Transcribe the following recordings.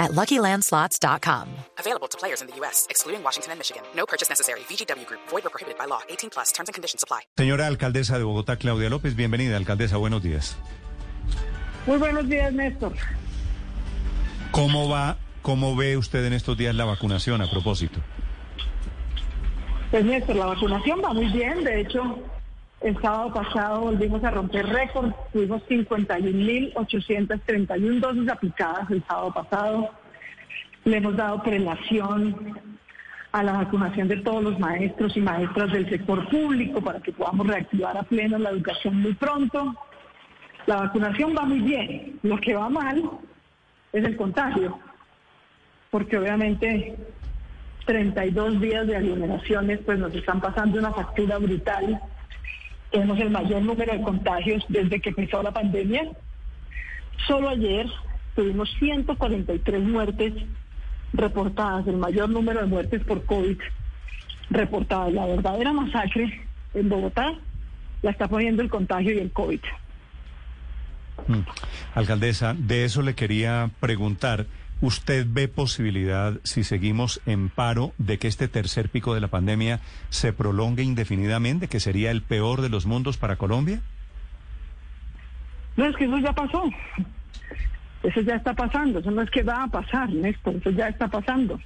at LuckyLandSlots.com. Available to players in the U.S., excluding Washington and Michigan. No purchase necessary. VGW Group. Void or prohibited by law. 18 plus. Terms and conditions apply. Señora alcaldesa de Bogotá, Claudia López, bienvenida. Alcaldesa, buenos días. Muy buenos días, Néstor. ¿Cómo va, cómo ve usted en estos días la vacunación a propósito? Pues, Néstor, la vacunación va muy bien. De hecho, el sábado pasado volvimos a romper récord. Tuvimos 51.831 dosis aplicadas el sábado pasado. Le hemos dado prelación a la vacunación de todos los maestros y maestras del sector público para que podamos reactivar a pleno la educación muy pronto. La vacunación va muy bien. Lo que va mal es el contagio, porque obviamente 32 días de aglomeraciones pues nos están pasando una factura brutal. Tenemos el mayor número de contagios desde que empezó la pandemia. Solo ayer tuvimos 143 muertes reportadas, el mayor número de muertes por COVID reportadas. La verdadera masacre en Bogotá la está poniendo el contagio y el COVID. Mm. Alcaldesa, de eso le quería preguntar. ¿Usted ve posibilidad, si seguimos en paro, de que este tercer pico de la pandemia se prolongue indefinidamente, que sería el peor de los mundos para Colombia? No, es que eso ya pasó. Eso ya está pasando. Eso no es que va a pasar, Néstor. Eso ya está pasando.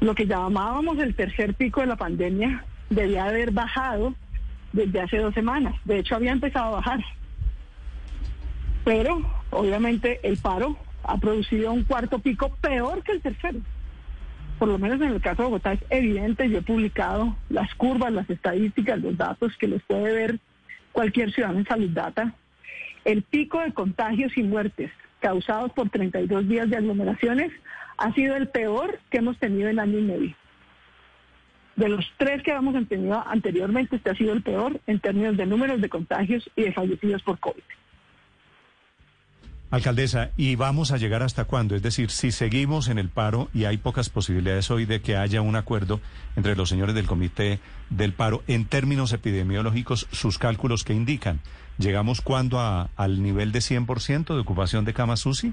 Lo que llamábamos el tercer pico de la pandemia debía haber bajado desde hace dos semanas. De hecho, había empezado a bajar. Pero, obviamente, el paro ha producido un cuarto pico peor que el tercero. Por lo menos en el caso de Bogotá es evidente, yo he publicado las curvas, las estadísticas, los datos que les puede ver cualquier ciudadano en Salud Data. El pico de contagios y muertes causados por 32 días de aglomeraciones ha sido el peor que hemos tenido en año y medio. De los tres que habíamos tenido anteriormente, este ha sido el peor en términos de números de contagios y de fallecidos por COVID. Alcaldesa, ¿y vamos a llegar hasta cuándo? Es decir, si seguimos en el paro y hay pocas posibilidades hoy de que haya un acuerdo entre los señores del comité del paro, en términos epidemiológicos, sus cálculos que indican, ¿llegamos cuándo a, al nivel de 100% de ocupación de camas UCI?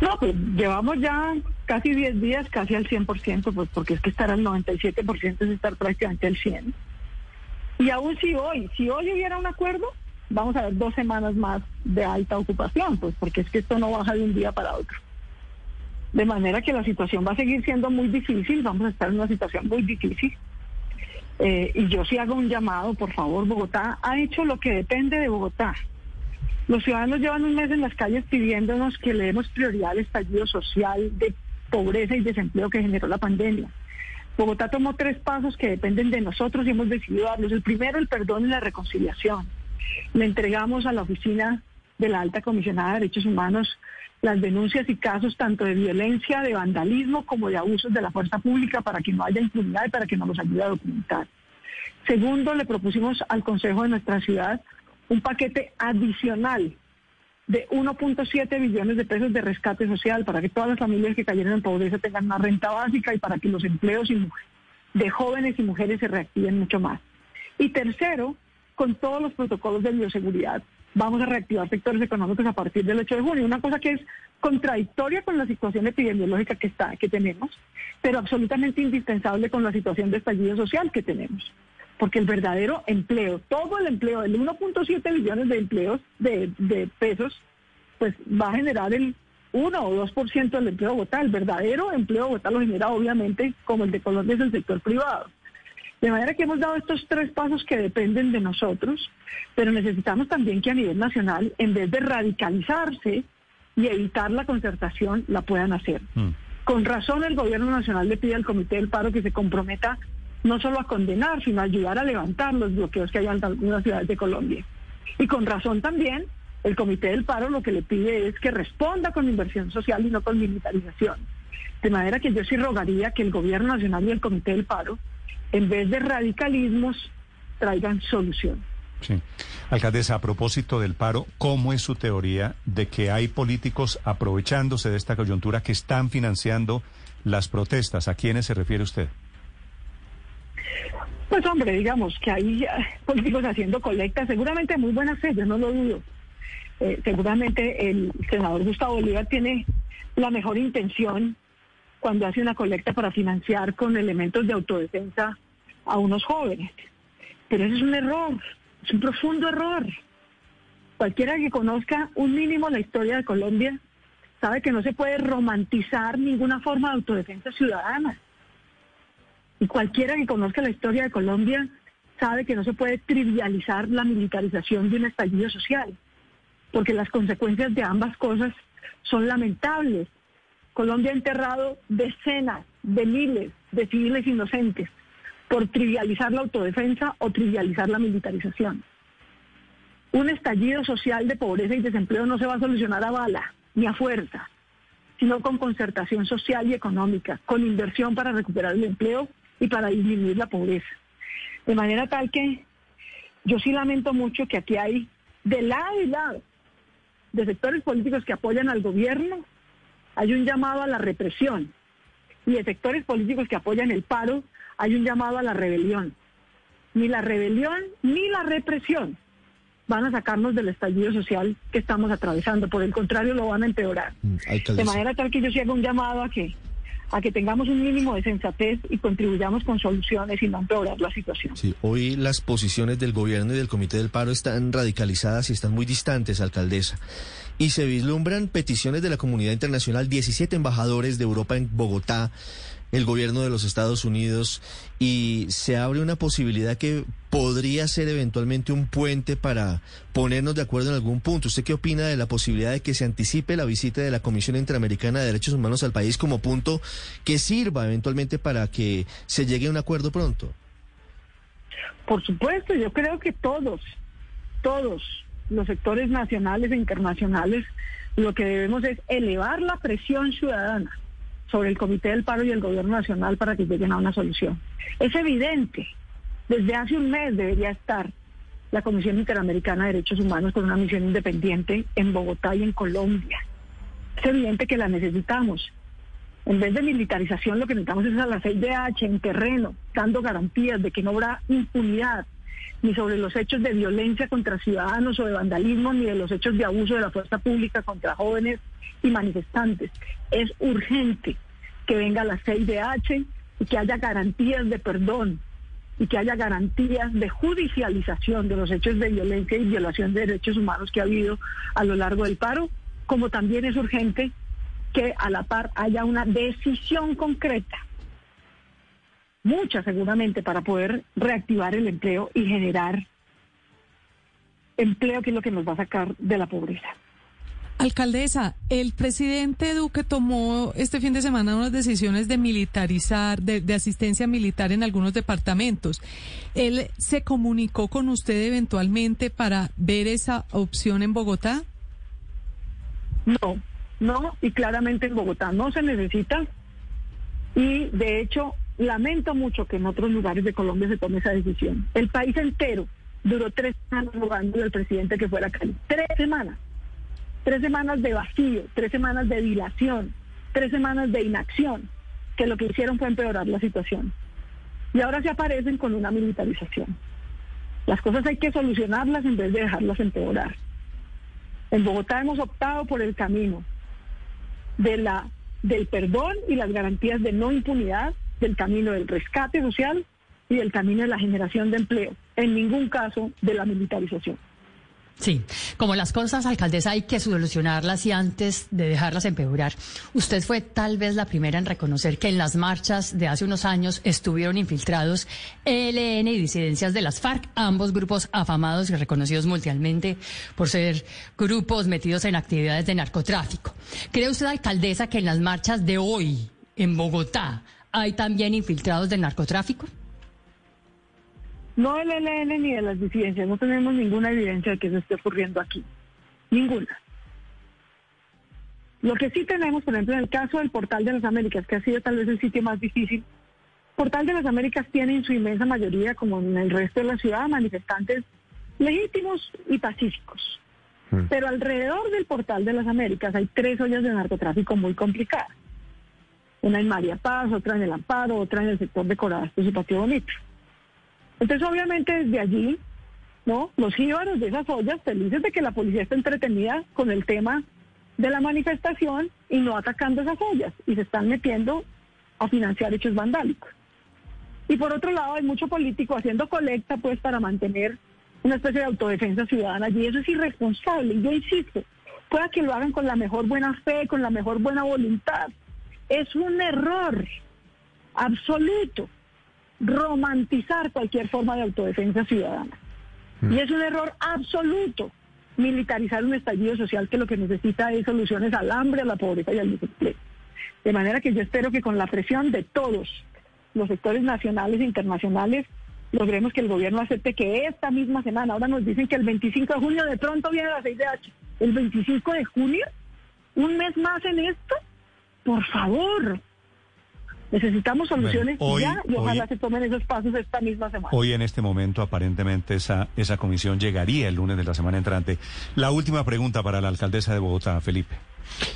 No, pues llevamos ya casi 10 días, casi al 100%, pues porque es que estar al 97% es estar prácticamente al 100%. Y aún si hoy, si hoy hubiera un acuerdo, vamos a ver dos semanas más de alta ocupación, pues porque es que esto no baja de un día para otro. De manera que la situación va a seguir siendo muy difícil, vamos a estar en una situación muy difícil. Eh, y yo sí hago un llamado, por favor, Bogotá ha hecho lo que depende de Bogotá. Los ciudadanos llevan un mes en las calles pidiéndonos que le demos prioridad al estallido social de pobreza y desempleo que generó la pandemia. Bogotá tomó tres pasos que dependen de nosotros y hemos decidido darlos. El primero, el perdón y la reconciliación. Le entregamos a la oficina de la alta comisionada de derechos humanos las denuncias y casos tanto de violencia, de vandalismo como de abusos de la fuerza pública para que no haya impunidad y para que nos los ayude a documentar. Segundo, le propusimos al Consejo de nuestra ciudad un paquete adicional de 1.7 billones de pesos de rescate social para que todas las familias que cayeron en pobreza tengan una renta básica y para que los empleos de jóvenes y mujeres se reactiven mucho más. Y tercero, con todos los protocolos de bioseguridad, vamos a reactivar sectores económicos a partir del 8 de junio. Una cosa que es contradictoria con la situación epidemiológica que, está, que tenemos, pero absolutamente indispensable con la situación de estallido social que tenemos. Porque el verdadero empleo, todo el empleo, el 1.7 billones de empleos de, pesos, pues va a generar el 1 o 2% del empleo Bogotá. El verdadero empleo Bogotá lo genera obviamente como el de Colombia es el sector privado. De manera que hemos dado estos tres pasos que dependen de nosotros, pero necesitamos también que a nivel nacional, en vez de radicalizarse y evitar la concertación, la puedan hacer. Mm. Con razón el gobierno nacional le pide al Comité del Paro que se comprometa no solo a condenar, sino a ayudar a levantar los bloqueos que hay en algunas ciudades de Colombia. Y con razón también el Comité del Paro lo que le pide es que responda con inversión social y no con militarización. De manera que yo sí rogaría que el Gobierno Nacional y el Comité del Paro en vez de radicalismos, traigan solución. Sí. Alcaldesa, a propósito del paro, ¿cómo es su teoría de que hay políticos aprovechándose de esta coyuntura que están financiando las protestas? ¿A quiénes se refiere usted? Pues hombre, digamos que hay políticos haciendo colectas, seguramente muy buena fe, yo no lo dudo. Eh, seguramente el senador Gustavo Bolívar tiene la mejor intención cuando hace una colecta para financiar con elementos de autodefensa a unos jóvenes. Pero eso es un error, es un profundo error. Cualquiera que conozca un mínimo la historia de Colombia sabe que no se puede romantizar ninguna forma de autodefensa ciudadana. Y cualquiera que conozca la historia de Colombia sabe que no se puede trivializar la militarización de un estallido social, porque las consecuencias de ambas cosas son lamentables. Colombia ha enterrado decenas de miles de civiles inocentes por trivializar la autodefensa o trivializar la militarización. Un estallido social de pobreza y desempleo no se va a solucionar a bala ni a fuerza, sino con concertación social y económica, con inversión para recuperar el empleo y para disminuir la pobreza. De manera tal que yo sí lamento mucho que aquí hay de lado y lado de sectores políticos que apoyan al gobierno, hay un llamado a la represión y de sectores políticos que apoyan el paro, hay un llamado a la rebelión. Ni la rebelión ni la represión van a sacarnos del estallido social que estamos atravesando, por el contrario lo van a empeorar. Mm, de manera tal que yo sí hago un llamado a que a que tengamos un mínimo de sensatez y contribuyamos con soluciones y no empeorar la situación. Sí, hoy las posiciones del gobierno y del Comité del Paro están radicalizadas y están muy distantes, alcaldesa. Y se vislumbran peticiones de la comunidad internacional, 17 embajadores de Europa en Bogotá, el gobierno de los Estados Unidos y se abre una posibilidad que podría ser eventualmente un puente para ponernos de acuerdo en algún punto. ¿Usted qué opina de la posibilidad de que se anticipe la visita de la Comisión Interamericana de Derechos Humanos al país como punto que sirva eventualmente para que se llegue a un acuerdo pronto? Por supuesto, yo creo que todos, todos los sectores nacionales e internacionales, lo que debemos es elevar la presión ciudadana sobre el Comité del Paro y el Gobierno Nacional para que lleguen a una solución. Es evidente, desde hace un mes debería estar la Comisión Interamericana de Derechos Humanos con una misión independiente en Bogotá y en Colombia. Es evidente que la necesitamos. En vez de militarización, lo que necesitamos es a la CIDH en terreno, dando garantías de que no habrá impunidad ni sobre los hechos de violencia contra ciudadanos o de vandalismo, ni de los hechos de abuso de la fuerza pública contra jóvenes y manifestantes. Es urgente que venga la CIDH y que haya garantías de perdón y que haya garantías de judicialización de los hechos de violencia y violación de derechos humanos que ha habido a lo largo del paro, como también es urgente que a la par haya una decisión concreta, mucha seguramente, para poder reactivar el empleo y generar empleo que es lo que nos va a sacar de la pobreza. Alcaldesa, el presidente Duque tomó este fin de semana unas decisiones de militarizar, de, asistencia militar en algunos departamentos. ¿Él se comunicó con usted eventualmente para ver esa opción en Bogotá? No, no, y claramente en Bogotá no se necesita. Y de hecho, lamento mucho que en otros lugares de Colombia se tome esa decisión. El país entero duró tres semanas rogando al presidente que fuera a Cali. Tres semanas tres semanas de vacío, tres semanas de dilación, tres semanas de inacción, que lo que hicieron fue empeorar la situación. Y ahora se aparecen con una militarización. Las cosas hay que solucionarlas en vez de dejarlas empeorar. En Bogotá hemos optado por el camino de la, del perdón y las garantías de no impunidad, del camino del rescate social y del camino de la generación de empleo, en ningún caso de la militarización. Sí, como las cosas, alcaldesa, hay que solucionarlas y antes de dejarlas empeorar. Usted fue tal vez la primera en reconocer que en las marchas de hace unos años estuvieron infiltrados ELN y disidencias de las FARC, ambos grupos afamados y reconocidos mundialmente por ser grupos metidos en actividades de narcotráfico. ¿Cree usted, alcaldesa, que en las marchas de hoy en Bogotá hay también infiltrados del narcotráfico? No del ELN ni de las disidencias, no tenemos ninguna evidencia de que eso esté ocurriendo aquí. Ninguna. Lo que sí tenemos, por ejemplo, en el caso del Portal de las Américas, que ha sido tal vez el sitio más difícil Portal de las Américas tiene en su inmensa mayoría, como en el resto de la ciudad, manifestantes legítimos y pacíficos. Mm. Pero alrededor del Portal de las Américas hay tres ollas de narcotráfico muy complicadas. Una en María Paz, otra en el Amparo, otra en el sector de Corabastos y Patio Bonito. Entonces, obviamente, desde allí, ¿no? Los jíbaros de esas ollas, felices de que la policía está entretenida con el tema de la manifestación y no atacando esas ollas, y se están metiendo a financiar hechos vandálicos. Y por otro lado, hay mucho político haciendo colecta, pues, para mantener una especie de autodefensa ciudadana allí. Eso es irresponsable, y yo insisto, pueda que lo hagan con la mejor buena fe, con la mejor buena voluntad. Es un error absoluto romantizar cualquier forma de autodefensa ciudadana. Y es un error absoluto militarizar un estallido social que lo que necesita es soluciones al hambre, a la pobreza y al desempleo. De manera que yo espero que con la presión de todos los sectores nacionales e internacionales logremos que el gobierno acepte que esta misma semana, ahora nos dicen que el 25 de junio de pronto viene la 6 de H, el 25 de junio, un mes más en esto, por favor. Necesitamos soluciones Bueno, hoy- ya y ojalá hoy- se tomen esos pasos esta misma semana. Hoy en este momento aparentemente esa, esa comisión llegaría el lunes de la semana entrante. La última pregunta para la alcaldesa de Bogotá, Felipe.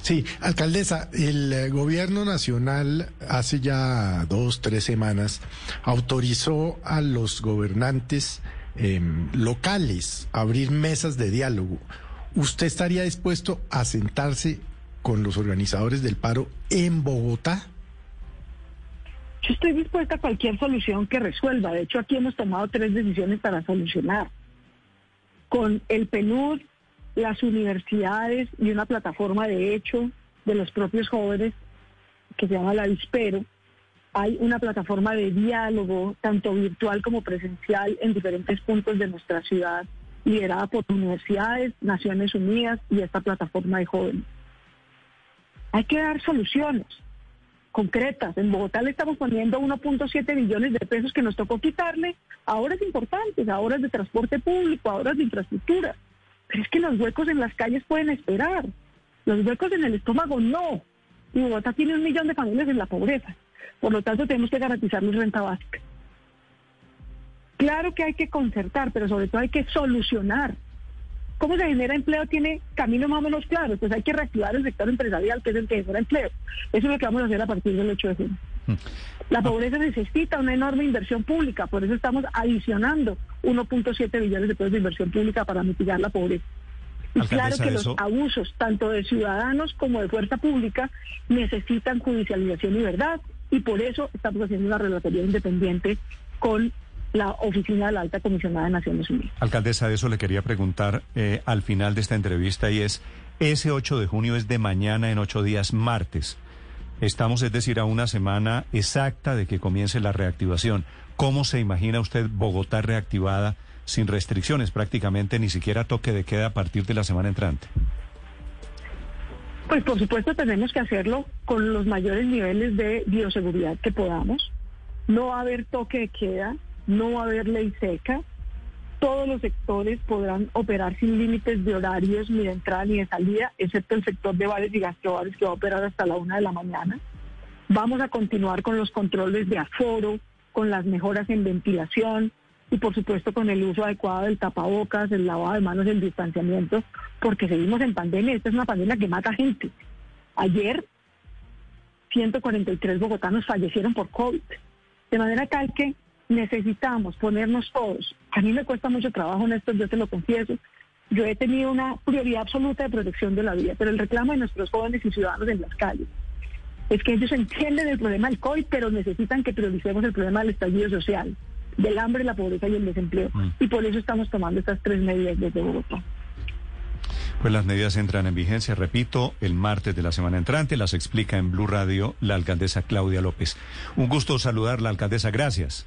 Sí, alcaldesa, el eh, gobierno nacional hace ya dos, tres semanas autorizó a los gobernantes em, locales a abrir mesas de diálogo. ¿Usted estaría dispuesto a sentarse con los organizadores del paro en Bogotá? Yo estoy dispuesta a cualquier solución que resuelva. De hecho, aquí hemos tomado tres decisiones para solucionar. Con el PNUD, las universidades y una plataforma de hecho de los propios jóvenes que se llama la Vispero, hay una plataforma de diálogo, tanto virtual como presencial, en diferentes puntos de nuestra ciudad, liderada por universidades, Naciones Unidas y esta plataforma de jóvenes. Hay que dar soluciones concretas. En Bogotá le estamos poniendo 1.7 billones de pesos que nos tocó quitarle a obras importantes, a obras de transporte público, a obras de infraestructura. Pero es que los huecos en las calles pueden esperar. Los huecos en el estómago no. Y Bogotá tiene un millón de familias en la pobreza. Por lo tanto, tenemos que garantizarles renta básica. Claro que hay que concertar, pero sobre todo hay que solucionar. ¿Cómo se genera empleo? Tiene caminos más o menos claros. Pues hay que reactivar el sector empresarial, que es el que genera empleo. Eso es lo que vamos a hacer a partir del 8 de junio. La pobreza necesita una enorme inversión pública, por eso estamos adicionando 1.7 billones de pesos de inversión pública para mitigar la pobreza. Y claro que los abusos, tanto de ciudadanos como de fuerza pública, necesitan judicialización y verdad, y por eso estamos haciendo una relatoría independiente con la Oficina de la Alta Comisionada de Naciones Unidas. Alcaldesa, de eso le quería preguntar eh, al final de esta entrevista y es, ese 8 de junio es de mañana en ocho días, martes. Estamos, es decir, a una semana exacta de que comience la reactivación. ¿Cómo se imagina usted Bogotá reactivada sin restricciones, prácticamente ni siquiera toque de queda a partir de la semana entrante? Pues por supuesto tenemos que hacerlo con los mayores niveles de bioseguridad que podamos. No va a haber toque de queda, no va a haber ley seca. Todos los sectores podrán operar sin límites de horarios ni de entrada ni de salida, excepto el sector de bares y gastrobares que va a operar hasta la una de la mañana. Vamos a continuar con los controles de aforo, con las mejoras en ventilación y por supuesto con el uso adecuado del tapabocas, el lavado de manos, el distanciamiento, porque seguimos en pandemia. Esta es una pandemia que mata gente. Ayer 143 bogotanos fallecieron por COVID. De manera tal que necesitamos ponernos todos. A mí me cuesta mucho trabajo en esto, yo te lo confieso. Yo he tenido una prioridad absoluta de protección de la vida, pero el reclamo de nuestros jóvenes y ciudadanos en las calles es que ellos entienden el problema del COVID, pero necesitan que prioricemos el problema del estallido social, del hambre, la pobreza y el desempleo. Mm. Y por eso estamos tomando estas tres medidas desde Bogotá. Pues las medidas entran en vigencia, repito, el martes de la semana entrante. Las explica en Blue Radio la alcaldesa Claudia López. Un gusto saludar la alcaldesa. Gracias.